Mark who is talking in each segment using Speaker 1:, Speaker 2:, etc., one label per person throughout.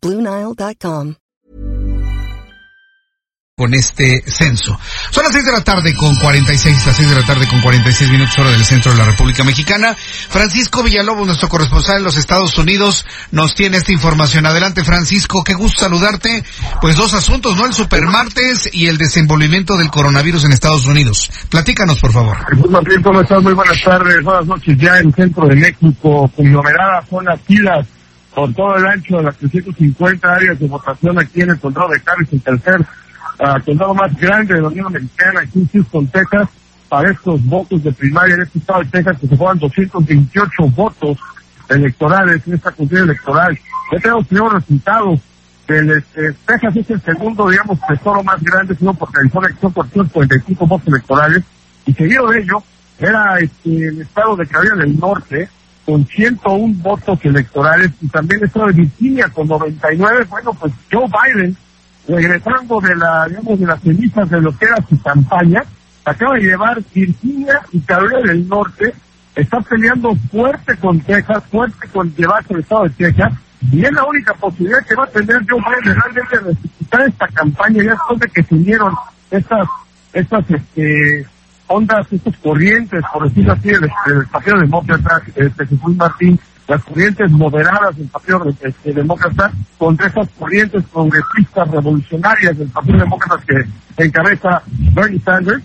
Speaker 1: BlueNile.com.
Speaker 2: Con este censo. Son las 6 de la tarde con 46, las 6 de la tarde con 46 minutos hora del centro de la República Mexicana. Francisco Villalobos, nuestro corresponsal en los Estados Unidos, nos tiene esta información. Adelante, Francisco, qué gusto saludarte. Pues dos asuntos, ¿no? El supermartes y el desenvolvimiento del coronavirus en Estados Unidos. Platícanos, por favor.
Speaker 3: Martín, ¿cómo estás? Muy buenas tardes, buenas noches. Ya en el centro de México, conglomeradas son las filas por todo el ancho de las 350 áreas de votación aquí en el condado de Harris, el tercer uh, condado más grande de la Unión Americana, aquí en Houston, Texas, para estos votos de primaria en este estado de Texas, que se fueron 228 votos electorales en esta cuestión electoral. Ya tenemos primeros resultados. El, este, Texas es el segundo, digamos, tesoro más grande, sino porque Arizona son por 45 votos electorales. Y seguido de ello, era este, el estado de Carolina del Norte, con 101 votos electorales y también el estado de Virginia con 99. Bueno, pues Joe Biden, regresando de la, digamos, de las cenizas de lo que era su campaña, acaba de llevar Virginia y Carolina del Norte, está peleando fuerte con Texas, fuerte con llevarse el estado de Texas, y es la única posibilidad que va a tener Joe Biden realmente de resucitar esta campaña ya después de que se unieron estas, estas, este, ondas, estas corrientes, por decirlo así, del, del Partido Demócrata, este, Jesús Martín, las corrientes moderadas del Partido este, Demócrata contra esas corrientes progresistas revolucionarias del Partido Demócrata que encabeza Bernie Sanders.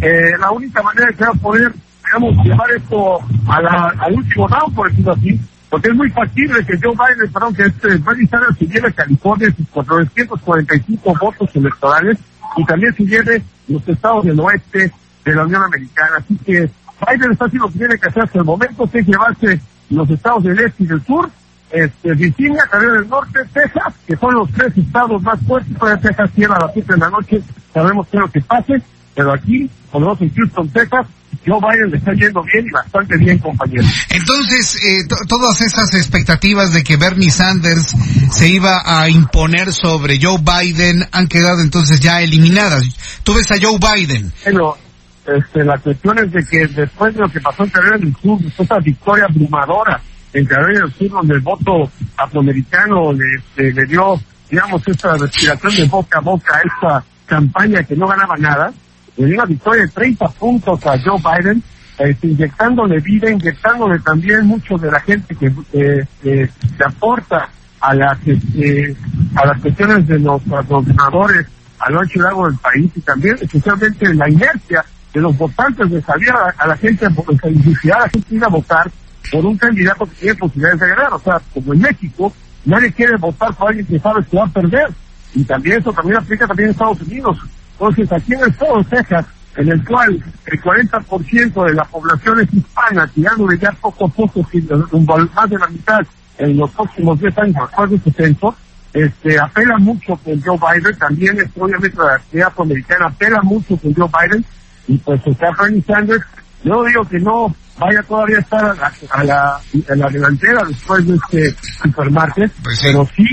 Speaker 3: Eh, la única manera que va a poder, digamos, llevar esto a la, al último round, por decirlo así, porque es muy factible que Joe Biden, perdón, que este Bernie Sanders se lleve a California sus 445 votos electorales y también se lleve los estados del oeste de la Unión Americana. Así que Biden está haciendo lo que tiene que hacer hasta el momento, que es llevarse los estados del este y del sur, este, Virginia, Carolina del Norte, Texas, que son los tres estados más fuertes, para Texas cierra a las 7 de la noche, sabemos qué es lo que pase, pero aquí, por lo menos en Houston, Texas, Joe Biden le está yendo bien y bastante bien, compañero.
Speaker 2: Entonces, eh, todas esas expectativas de que Bernie Sanders se iba a imponer sobre Joe Biden han quedado entonces ya eliminadas. Tú ves a Joe Biden.
Speaker 3: Bueno, este, la cuestión es de que después de lo que pasó en Carolina del Sur, después de esa victoria abrumadora en Carolina del Sur, donde el voto afroamericano le, este, le dio, digamos, esa respiración de boca a boca a esta campaña que no ganaba nada, le dio una victoria de 30 puntos a Joe Biden, este, inyectándole vida, inyectándole también mucho de la gente que, eh, que, que aporta a las, este, a las cuestiones de los gobernadores a lo ancho y largo del país y también especialmente la inercia de los votantes de salir a, a la gente, a a la gente ir a votar por un candidato que tiene posibilidades de ganar. O sea, como en México, nadie quiere votar por alguien que sabe que va a perder. Y también eso también aplica también en Estados Unidos. Entonces, aquí en el estado de Texas, en el cual el 40% de la población es hispana, tirándole ya poco a poco, más de la mitad en los próximos 10 años después de este censo, este, apela mucho con Joe Biden, también es, obviamente la actividad afroamericana apela mucho con Joe Biden, y pues está Bernie Sanders, yo digo que no vaya todavía a estar a la, a la, a la delantera después de este supermarket,
Speaker 2: Pues sí.
Speaker 3: pero sí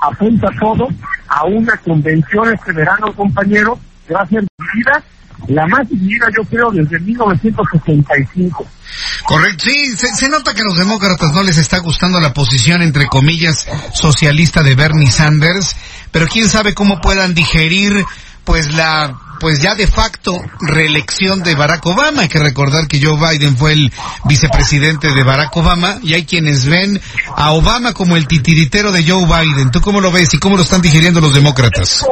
Speaker 3: apunta todo a una convención este verano, compañero, que va a ser dividida, la más dividida yo creo desde 1965.
Speaker 2: Correcto, sí, se, se nota que a los demócratas no les está gustando la posición, entre comillas, socialista de Bernie Sanders, pero quién sabe cómo puedan digerir, pues la, pues ya de facto, reelección de Barack Obama. Hay que recordar que Joe Biden fue el vicepresidente de Barack Obama y hay quienes ven a Obama como el titiritero de Joe Biden. ¿Tú cómo lo ves y cómo lo están digiriendo los demócratas?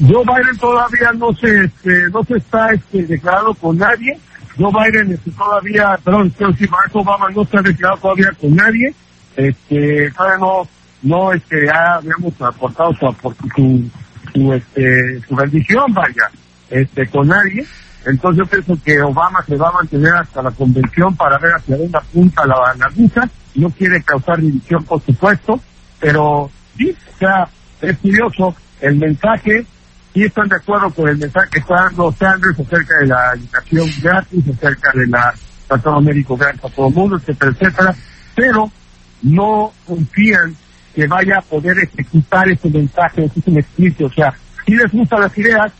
Speaker 3: Joe Biden todavía no se, este, no se está este, declarado con nadie. Joe Biden este, todavía, perdón, Barack Obama no se ha declarado todavía con nadie. Este, todavía no, no, este, ha, digamos, aportado su, su, su, este, su bendición, vaya, este, con nadie. Entonces yo pienso que Obama se va a mantener hasta la convención para ver hacia dónde apunta la, aguja. No quiere causar división, por supuesto, pero sí, o es curioso, el mensaje, sí están de acuerdo con el mensaje que está dando Sanders acerca de la educación gratis, acerca de la tratado médico gratis a todo el mundo, etcétera, etcétera, pero no confían que vaya a poder ejecutar ese mensaje, ese es un explícito, o sea, sí les gustan las ideas,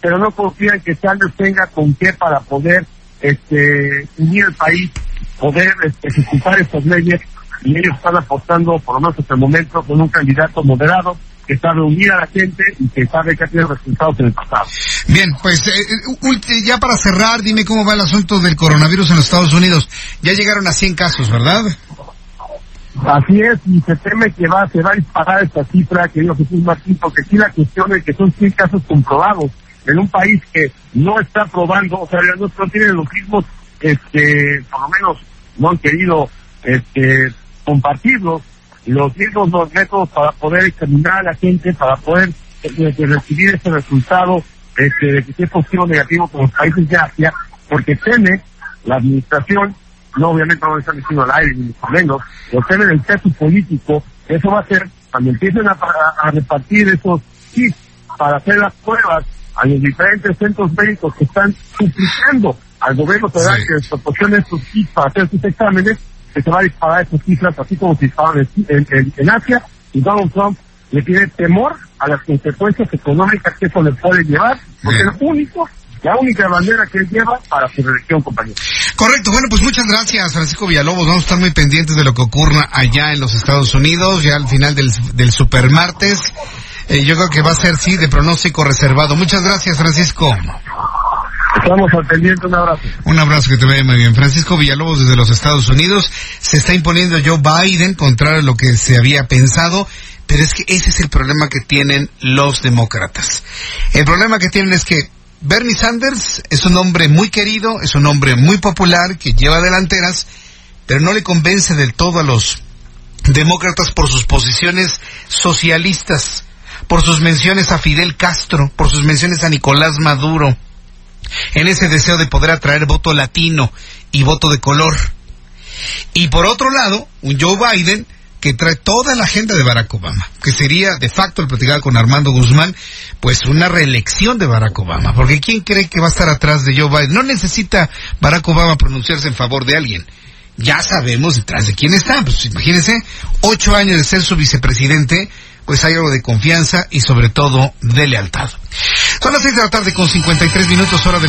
Speaker 3: pero no confían que Sanders tenga con qué para poder este unir el país, poder este, ejecutar estas leyes, y ellos están apostando, por lo menos hasta el momento, con un candidato moderado, que sabe unir a la gente y que sabe que ha tenido resultados en el pasado.
Speaker 2: Bien, pues eh, eh, ya para cerrar, dime cómo va el asunto del coronavirus en los Estados Unidos. Ya llegaron a 100 casos, ¿verdad?
Speaker 3: Así es, y se teme que va, se va a disparar esta cifra, querido Jesús Martín, porque aquí la cuestión es que son 100 casos comprobados en un país que no está probando, o sea, no, tienen los mismos, este, por lo menos no han querido este, compartirlos, los mismos los métodos para poder examinar a la gente, para poder eh, recibir ese resultado este, de que sea positivo negativo con los países de Asia, porque teme la administración no obviamente no lo están diciendo al aire, ni menos, lo tienen el peso político, eso va a ser, cuando empiecen a, repartir esos kits para hacer las pruebas a los diferentes centros médicos que están suplicando al gobierno federal que les proporcione estos kits para hacer sus exámenes, que se va a disparar esas cifras así como se dispararon en, en, Asia, y Donald Trump le tiene temor a las consecuencias económicas que eso le puede llevar, porque es lo único la única bandera que él lleva para su reelección, compañero.
Speaker 2: Correcto, bueno, pues muchas gracias, Francisco Villalobos. Vamos a estar muy pendientes de lo que ocurra allá en los Estados Unidos, ya al final del, del supermartes. Eh, yo creo que va a ser, sí, de pronóstico reservado. Muchas gracias, Francisco.
Speaker 3: Estamos al pendiente, un abrazo.
Speaker 2: Un abrazo que te vaya muy bien. Francisco Villalobos desde los Estados Unidos. Se está imponiendo Joe Biden, contrario a lo que se había pensado. Pero es que ese es el problema que tienen los demócratas. El problema que tienen es que Bernie Sanders es un hombre muy querido, es un hombre muy popular que lleva delanteras, pero no le convence del todo a los demócratas por sus posiciones socialistas, por sus menciones a Fidel Castro, por sus menciones a Nicolás Maduro, en ese deseo de poder atraer voto latino y voto de color. Y por otro lado, un Joe Biden que trae toda la agenda de Barack Obama, que sería de facto el platicar con Armando Guzmán, pues una reelección de Barack Obama, porque ¿quién cree que va a estar atrás de Joe Biden? No necesita Barack Obama pronunciarse en favor de alguien. Ya sabemos detrás de quién está. Pues imagínense, ocho años de ser su vicepresidente, pues hay algo de confianza y sobre todo de lealtad. Son las seis de la tarde con 53 minutos hora de